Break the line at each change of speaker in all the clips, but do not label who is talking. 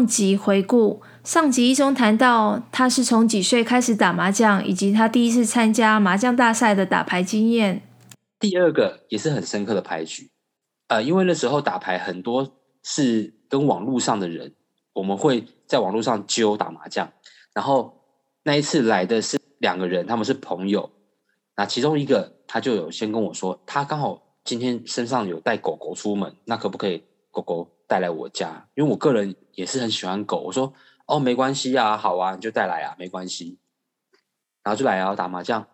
上集回顾，上集一中谈到他是从几岁开始打麻将，以及他第一次参加麻将大赛的打牌经验。
第二个也是很深刻的牌局，呃，因为那时候打牌很多是跟网络上的人，我们会在网络上揪打麻将，然后那一次来的是两个人，他们是朋友，那其中一个他就有先跟我说，他刚好今天身上有带狗狗出门，那可不可以狗狗？带来我家，因为我个人也是很喜欢狗。我说哦，没关系啊，好啊，你就带来啊，没关系。然后就来啊，打麻将。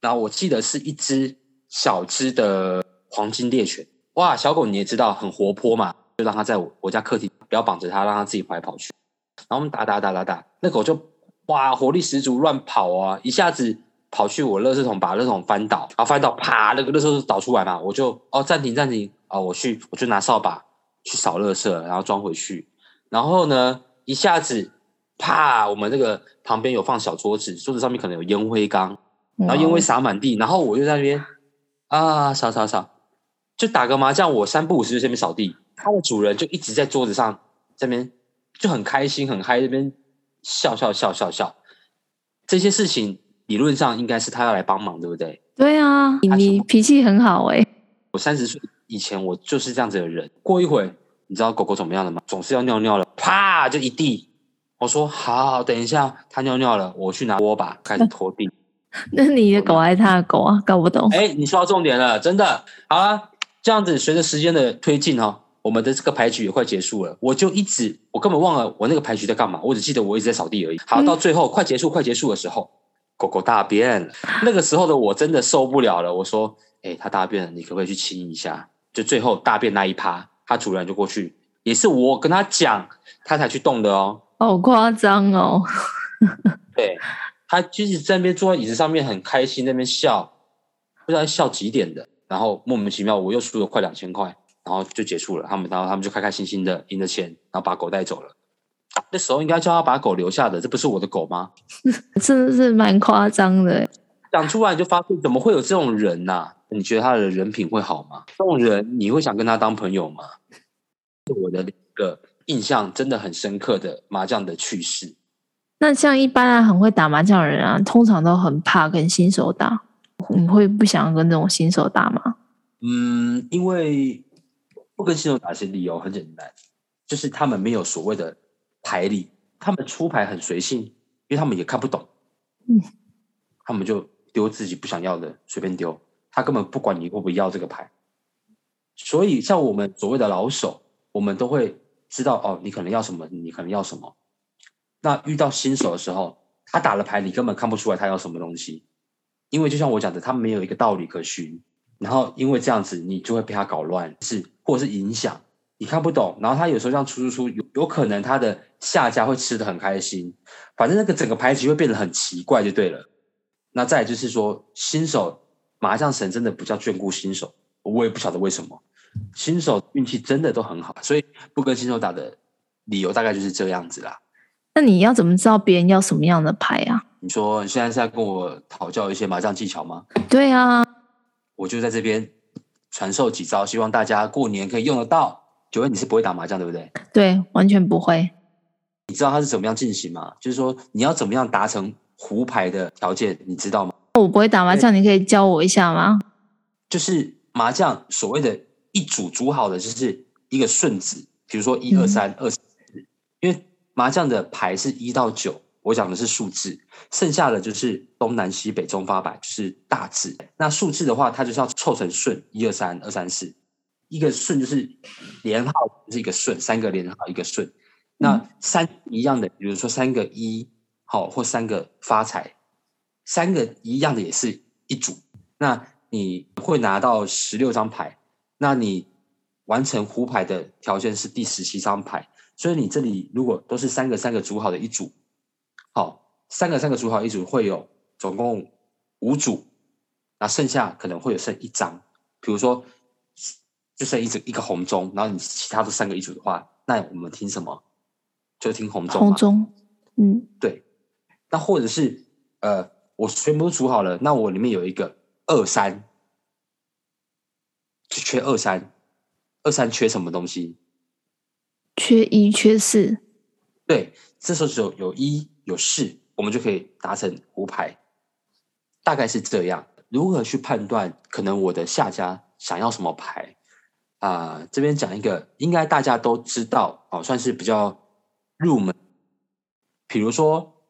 然后我记得是一只小只的黄金猎犬，哇，小狗你也知道很活泼嘛，就让它在我我家客厅，不要绑着它，让它自己跑来跑去。然后我们打打打打打，那狗就哇，活力十足，乱跑啊，一下子跑去我垃圾桶，把垃圾桶翻倒，然后翻倒，啪，那个垃圾桶倒出来嘛，我就哦，暂停暂停啊，我去，我就拿扫把。去扫垃圾，然后装回去。然后呢，一下子，啪！我们这个旁边有放小桌子，桌子上面可能有烟灰缸，然后烟灰洒满地。然后我就在那边啊，扫扫扫，就打个麻将。我三不五时就在那边扫地，它的主人就一直在桌子上这边就很开心很嗨，这边笑笑笑笑笑。这些事情理论上应该是他要来帮忙，对不对？
对啊，你脾气很好哎、欸。
我三十岁。以前我就是这样子的人，过一会，你知道狗狗怎么样了吗？总是要尿尿了，啪就一地。我说好，好，等一下它尿尿了，我去拿拖把开始拖地。
那你的狗还是他的狗啊？搞不懂。
哎，你说到重点了，真的。好啊，这样子随着时间的推进哦，我们的这个牌局也快结束了。我就一直，我根本忘了我那个牌局在干嘛，我只记得我一直在扫地而已。好，到最后快结束、快结束的时候，狗狗大便了。那个时候的我真的受不了了，我说：哎，它大便了，你可不可以去亲一下？就最后大便那一趴，他主人就过去，也是我跟他讲，他才去动的哦。
好夸张哦！
对，他就是在那边坐在椅子上面很开心，那边笑，不知道笑几点的。然后莫名其妙，我又输了快两千块，然后就结束了。他们，然后他们就开开心心的赢了钱，然后把狗带走了。那时候应该叫他把狗留下的，这不是我的狗吗？
真的是蛮夸张的。
讲出来就发现，怎么会有这种人呐、啊？你觉得他的人品会好吗？这种人你会想跟他当朋友吗？是我的一个印象真的很深刻的麻将的趣事。
那像一般啊，很会打麻将的人啊，通常都很怕跟新手打。你会不想跟这种新手打吗？
嗯，因为不跟新手打，其实理由很简单，就是他们没有所谓的牌理，他们出牌很随性，因为他们也看不懂。嗯，他们就丢自己不想要的，随便丢。他根本不管你会不会要这个牌，所以像我们所谓的老手，我们都会知道哦，你可能要什么，你可能要什么。那遇到新手的时候，他打了牌，你根本看不出来他要什么东西，因为就像我讲的，他没有一个道理可循。然后因为这样子，你就会被他搞乱，是或者是影响，你看不懂。然后他有时候这样出出出，有有可能他的下家会吃得很开心，反正那个整个牌局会变得很奇怪，就对了。那再就是说新手。麻将神真的不叫眷顾新手，我也不晓得为什么。新手运气真的都很好，所以不跟新手打的理由大概就是这样子啦。
那你要怎么知道别人要什么样的牌啊？
你说你现在是在跟我讨教一些麻将技巧吗？
对啊，
我就在这边传授几招，希望大家过年可以用得到。九月你是不会打麻将对不对？
对，完全不会。
你知道它是怎么样进行吗？就是说你要怎么样达成胡牌的条件，你知道吗？
我不会打麻将，你可以教我一下吗？
就是麻将所谓的一组组好的，就是一个顺子，比如说一二三二四，因为麻将的牌是一到九，我讲的是数字，剩下的就是东南西北中发白，就是大字。那数字的话，它就是要凑成顺，一二三二三四，一个顺就是连号就是一个顺，三个连号一个顺。那三一样的，比如说三个一好，或三个发财。三个一样的也是一组，那你会拿到十六张牌，那你完成胡牌的条件是第十七张牌，所以你这里如果都是三个三个组好的一组，好，三个三个组好一组会有总共五组，那剩下可能会有剩一张，比如说就剩一组一个红中，然后你其他的三个一组的话，那我们听什么？就听红中。红中，嗯，对，那或者是呃。我全部都组好了，那我里面有一个二三，就缺二三，二三缺什么东西？
缺一缺四。
对，这时候只有有一有四，我们就可以达成胡牌。大概是这样。如何去判断可能我的下家想要什么牌啊、呃？这边讲一个，应该大家都知道哦，算是比较入门。比如说，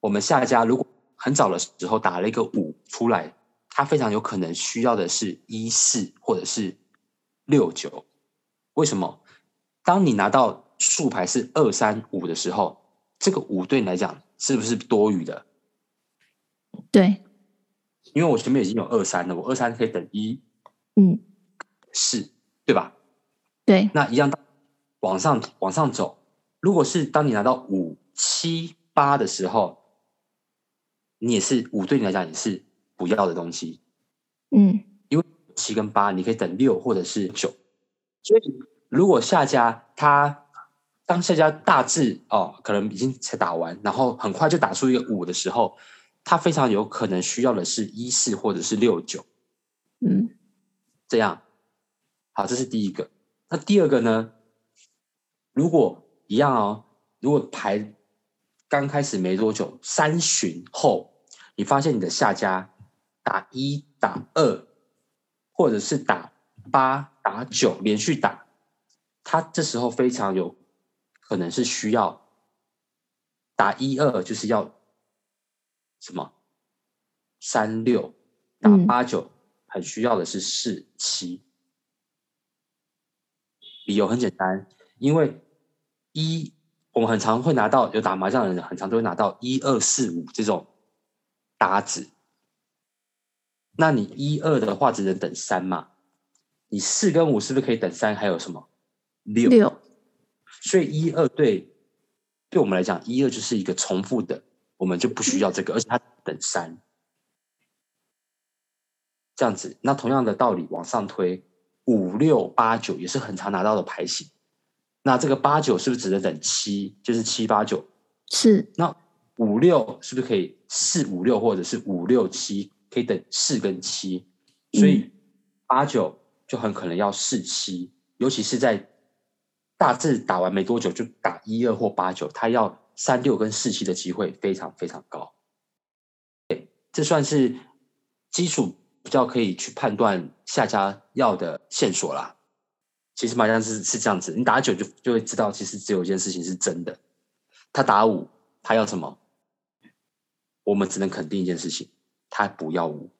我们下家如果很早的时候打了一个五出来，他非常有可能需要的是一四或者是六九。为什么？当你拿到数牌是二三五的时候，这个五对你来讲是不是多余的？
对。
因为我前面已经有二三了，我二三可以等一，
嗯，
四，对吧？
对，
那一样往上往上走。如果是当你拿到五七八的时候，你也是五对你来讲也是不要的东西，
嗯，
因为七跟八你可以等六或者是九，所以如果下家他当下家大致哦，可能已经才打完，然后很快就打出一个五的时候。他非常有可能需要的是一四或者是六九，
嗯，
这样，好，这是第一个。那第二个呢？如果一样哦，如果牌刚开始没多久，三巡后，你发现你的下家打一打二，或者是打八打九连续打，他这时候非常有可能是需要打一二，就是要。什么？三六打八九，很需要的是四七。理由很简单，因为一我们很常会拿到有打麻将的人，很常都会拿到一二四五这种搭子。那你一二的话，只能等三嘛？你四跟五是不是可以等三？还有什么六？六。所以一二对对我们来讲，一二就是一个重复的。我们就不需要这个，而且它等三，这样子。那同样的道理往上推，五六八九也是很常拿到的牌型。那这个八九是不是只能等七？就是七八九。
是。
那五六是不是可以四五六或者是五六七可以等四跟七？所以八九就很可能要四七，尤其是在大致打完没多久就打一二或八九，他要。三六跟四七的机会非常非常高，对，这算是基础比较可以去判断下家要的线索啦。其实麻将是是这样子，你打九就就会知道，其实只有一件事情是真的，他打五，他要什么？我们只能肯定一件事情，他不要五。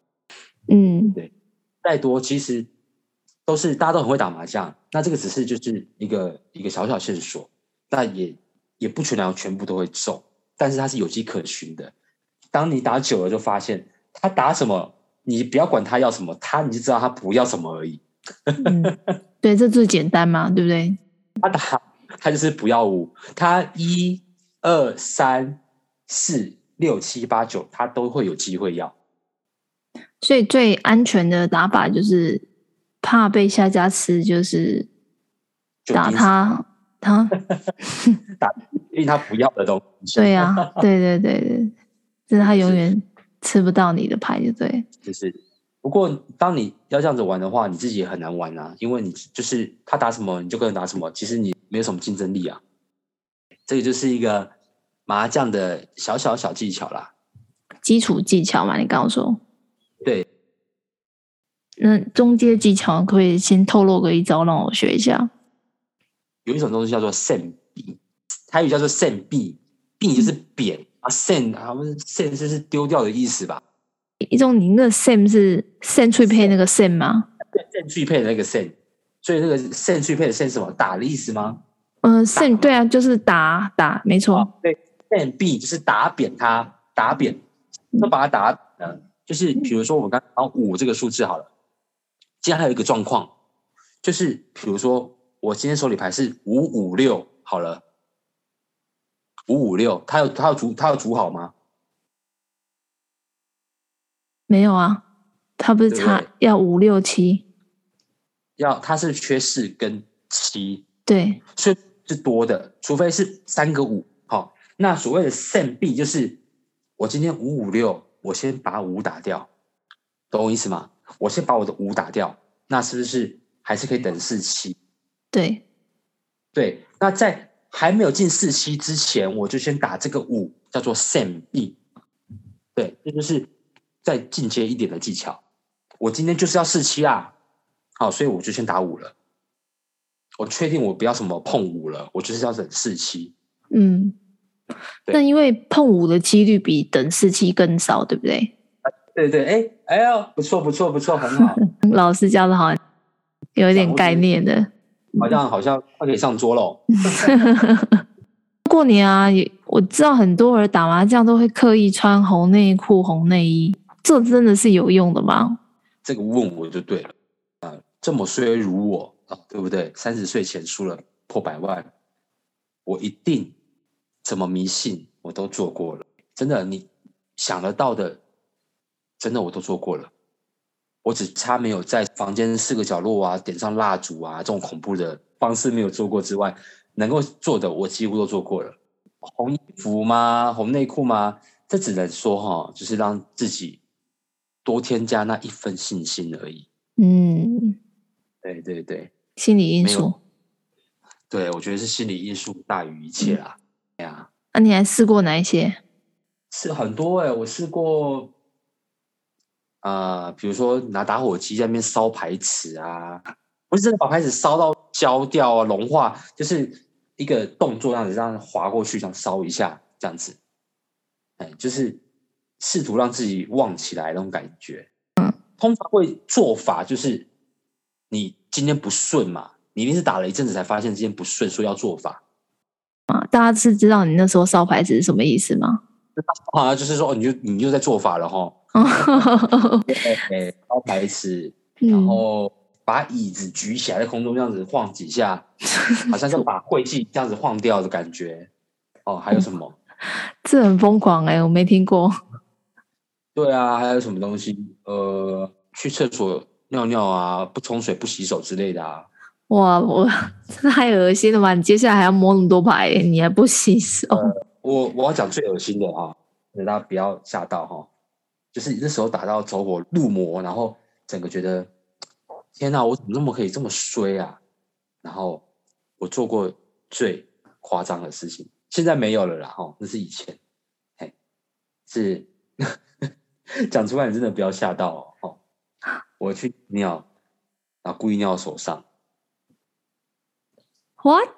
嗯，
对，再多其实都是大家都很会打麻将，那这个只是就是一个一个小小线索，那也。也不全然全部都会中，但是它是有迹可循的。当你打久了，就发现他打什么，你不要管他要什么，他你就知道他不要什么而已。
嗯、对，这最简单嘛，对不对？
他打他就是不要五，他一二三四六七八九，他都会有机会要。
所以最安全的打法就是怕被下家吃，就是打他。他
打，因为他不要的东西。
对呀、啊，对对对对，就是他永远吃不到你的牌，就对。
就是，不过当你要这样子玩的话，你自己也很难玩啊，因为你就是他打什么你就跟着打什么，其实你没有什么竞争力啊。这个就是一个麻将的小小小技巧啦，
基础技巧嘛，你刚刚说。
对。
那中阶技巧可以先透露个一招让我学一下。
有一种东西叫做扇币，台语叫做扇币，币就是扁、嗯、啊，扇啊，不是扇就是丢掉的意思吧？
一种你那个 Sam 是 Sam 去配那个 Sam 吗？
对，扇去配的那个 Sam，，所以那个 Sam 去配的 Sam 是什么？打的意思吗？
嗯、same 对啊，就是打打，没错。
哦、对，扇币就是打扁它，打扁，那把它打嗯，就是比如说我们刚刚五这个数字好了，接下来还有一个状况，就是比如说。我今天手里牌是五五六，好了，五五六，它有它有组它有组好吗？
没有啊，他不是差要五六七，
要他是缺四跟七，
对，
所以是多的，除非是三个五，好，那所谓的胜币就是我今天五五六，我先把五打掉，懂我意思吗？我先把我的五打掉，那是不是还是可以等四七？
对，
对，那在还没有进四七之前，我就先打这个五，叫做 Sam B。对，这就是再进阶一点的技巧。我今天就是要四七啊，好，所以我就先打五了。我确定我不要什么碰五了，我就是要等四七。
嗯，那因为碰五的几率比等四七更少，对不对？
对对，哎哎呦，不错不错不错，很好。
老师教的好，有一点概念的，
好像好像快可以上桌喽。
过年啊，我知道很多人打麻将都会刻意穿红内裤、红内衣，这真的是有用的吗？
这个问我就对了啊，这么衰如我啊，对不对？三十岁前输了破百万，我一定怎么迷信我都做过了。真的，你想得到的。真的我都做过了，我只差没有在房间四个角落啊点上蜡烛啊这种恐怖的方式没有做过之外，能够做的我几乎都做过了。红衣服吗？红内裤吗？这只能说哈，就是让自己多添加那一份信心而已。
嗯，
对对对，
心理因素。
对，我觉得是心理因素大于一切啦。对呀，
那你还试过哪一些？
试很多哎、欸，我试过。啊、呃，比如说拿打火机在那边烧牌池啊，不是真的把牌子烧到焦掉啊、融化，就是一个动作，这样子这样滑过去，这样烧一下，这样子，哎，就是试图让自己旺起来那种感觉。嗯，通常会做法就是，你今天不顺嘛，你一定是打了一阵子才发现今天不顺，说要做法。
啊，大家是知道你那时候烧牌子是什么意思吗？
啊，就是说，你就你就在做法了哈。对，烧牌子，然后把椅子举起来，在空中这样子晃几下，好像就把晦气这样子晃掉的感觉。哦，还有什么？
这很疯狂哎、欸，我没听过。
对啊，还有什么东西？呃，去厕所尿尿啊，不冲水、不洗手之类的啊。
哇，我 这太恶心了吧！你接下来还要摸那么多牌，你还不洗手？呃、
我我要讲最恶心的哈，大家不要吓到哈。就是那时候打到走火入魔，然后整个觉得天哪，我怎么那么可以这么衰啊？然后我做过最夸张的事情，现在没有了啦，哈，那是以前，嘿，是 讲出来你真的不要吓到哦。我去尿，然后故意尿手上
，what？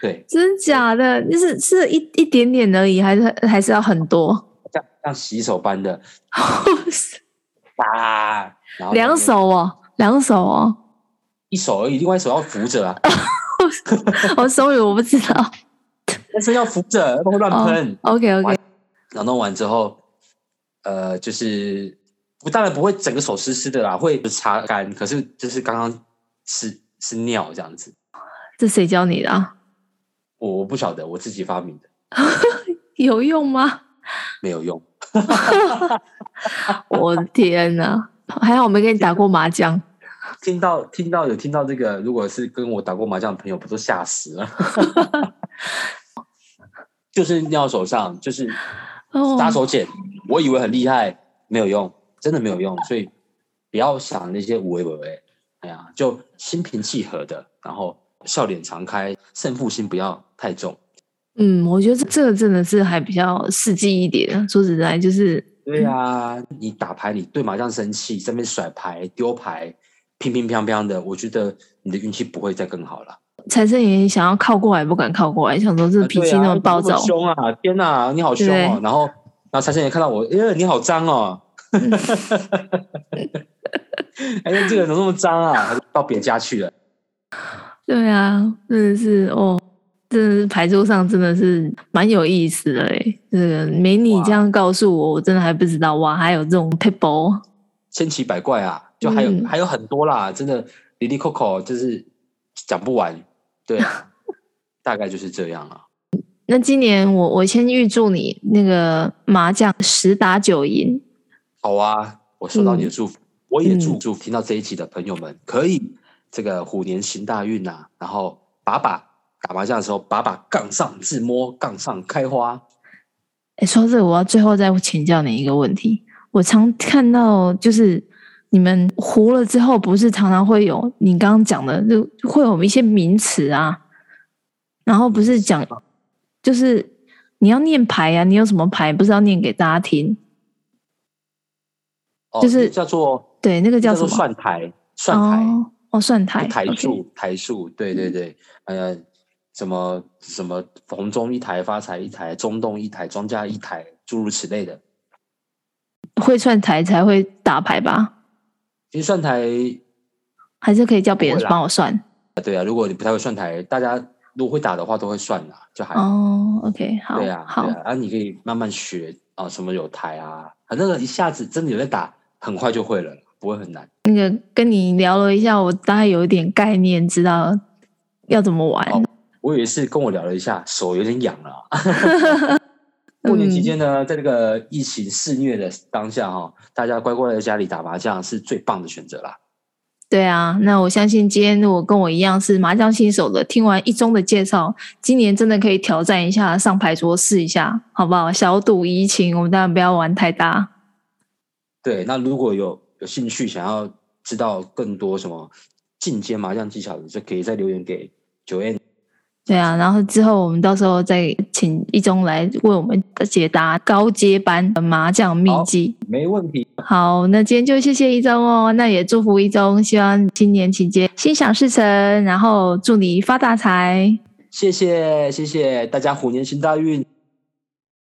对，
真假的？就是是一一点点而已，还是还是要很多？
像像洗手般的，
啊，两手哦，两手哦，
一手而已，另外一手要扶着啊。
我 sorry，我不知道，
但是要扶着，不会乱喷。
Oh, OK OK，
然后弄完之后，呃，就是我当然不会整个手湿湿的啦，会擦干，可是就是刚刚是是尿这样子。
这谁教你的啊？
我我不晓得，我自己发明的。
有用吗？
没有用，
我的天哪！还好我没跟你打过麻将。
听到听到有听到这个，如果是跟我打过麻将的朋友，不都吓死了？就是尿手上，就是杀手锏。我以为很厉害，没有用，真的没有用。所以不要想那些无谓无谓。哎呀，就心平气和的，然后笑脸常开，胜负心不要太重。
嗯，我觉得这个真的是还比较实际一点。说实在，就是
对啊，你打牌，你对麻将生气，在那边甩牌、丢牌，乒乒乓乓的，我觉得你的运气不会再更好了。
财神爷想要靠过来，不敢靠过来，想说这脾气那么暴躁，
凶啊！天哪，你好凶哦！然后，然后财神爷看到我，哎，你好脏哦！哎，这个人怎么那么脏啊？到别家去了。
对啊，真的是哦。真的是牌桌上真的是蛮有意思的哎，这个没你这样告诉我，我真的还不知道哇，还有这种撇步，
千奇百怪啊，就还有、嗯、还有很多啦，真的里里扣扣就是讲不完，对，大概就是这样了。
那今年我我先预祝你那个麻将十打九赢。
好啊，我收到你的祝福，嗯、我也祝祝听到这一集的朋友们可以这个虎年行大运呐，然后把把。打麻将的时候，把把杠上自摸，杠上开花。
哎，说这个，我要最后再请教你一个问题。我常看到，就是你们糊了之后，不是常常会有你刚刚讲的，就会有一些名词啊，然后不是讲，就是你要念牌呀、啊，你有什么牌不是要念给大家听？
哦、
就是
叫做
对，那个叫什么？
算台，算台哦，
哦，算台，
台数台数，对对对，呃，什么什么红中一台，发财一台，中洞一台，庄家一台，诸如此类的。
会算台才会打牌吧？
其实算台
还是可以叫别人帮我算。
对啊，如果你不太会算台，大家如果会打的话，都会算的，就还
哦。OK，好，
对啊，好，对啊，啊，你可以慢慢学啊，什么有台啊，反正一下子真的有在打。很快就会了，不会很难。
那个跟你聊了一下，我大概有一点概念，知道要怎么玩。
哦、我以为是跟我聊了一下，手有点痒了。过年期间呢，在这个疫情肆虐的当下，哈，大家乖乖在家里打麻将是最棒的选择啦。
对啊，那我相信今天如果跟我一样是麻将新手的，听完一中的介绍，今年真的可以挑战一下上牌桌试一下，好不好？小赌怡情，我们当然不要玩太大。
对，那如果有有兴趣想要知道更多什么进阶麻将技巧的，就可以再留言给 Joanne。
对啊，然后之后我们到时候再请一中来为我们解答高阶班的麻将秘籍。
没问题。
好，那今天就谢谢一中哦，那也祝福一中，希望今年期间心想事成，然后祝你发大财。
谢谢谢谢大家，虎年行大运。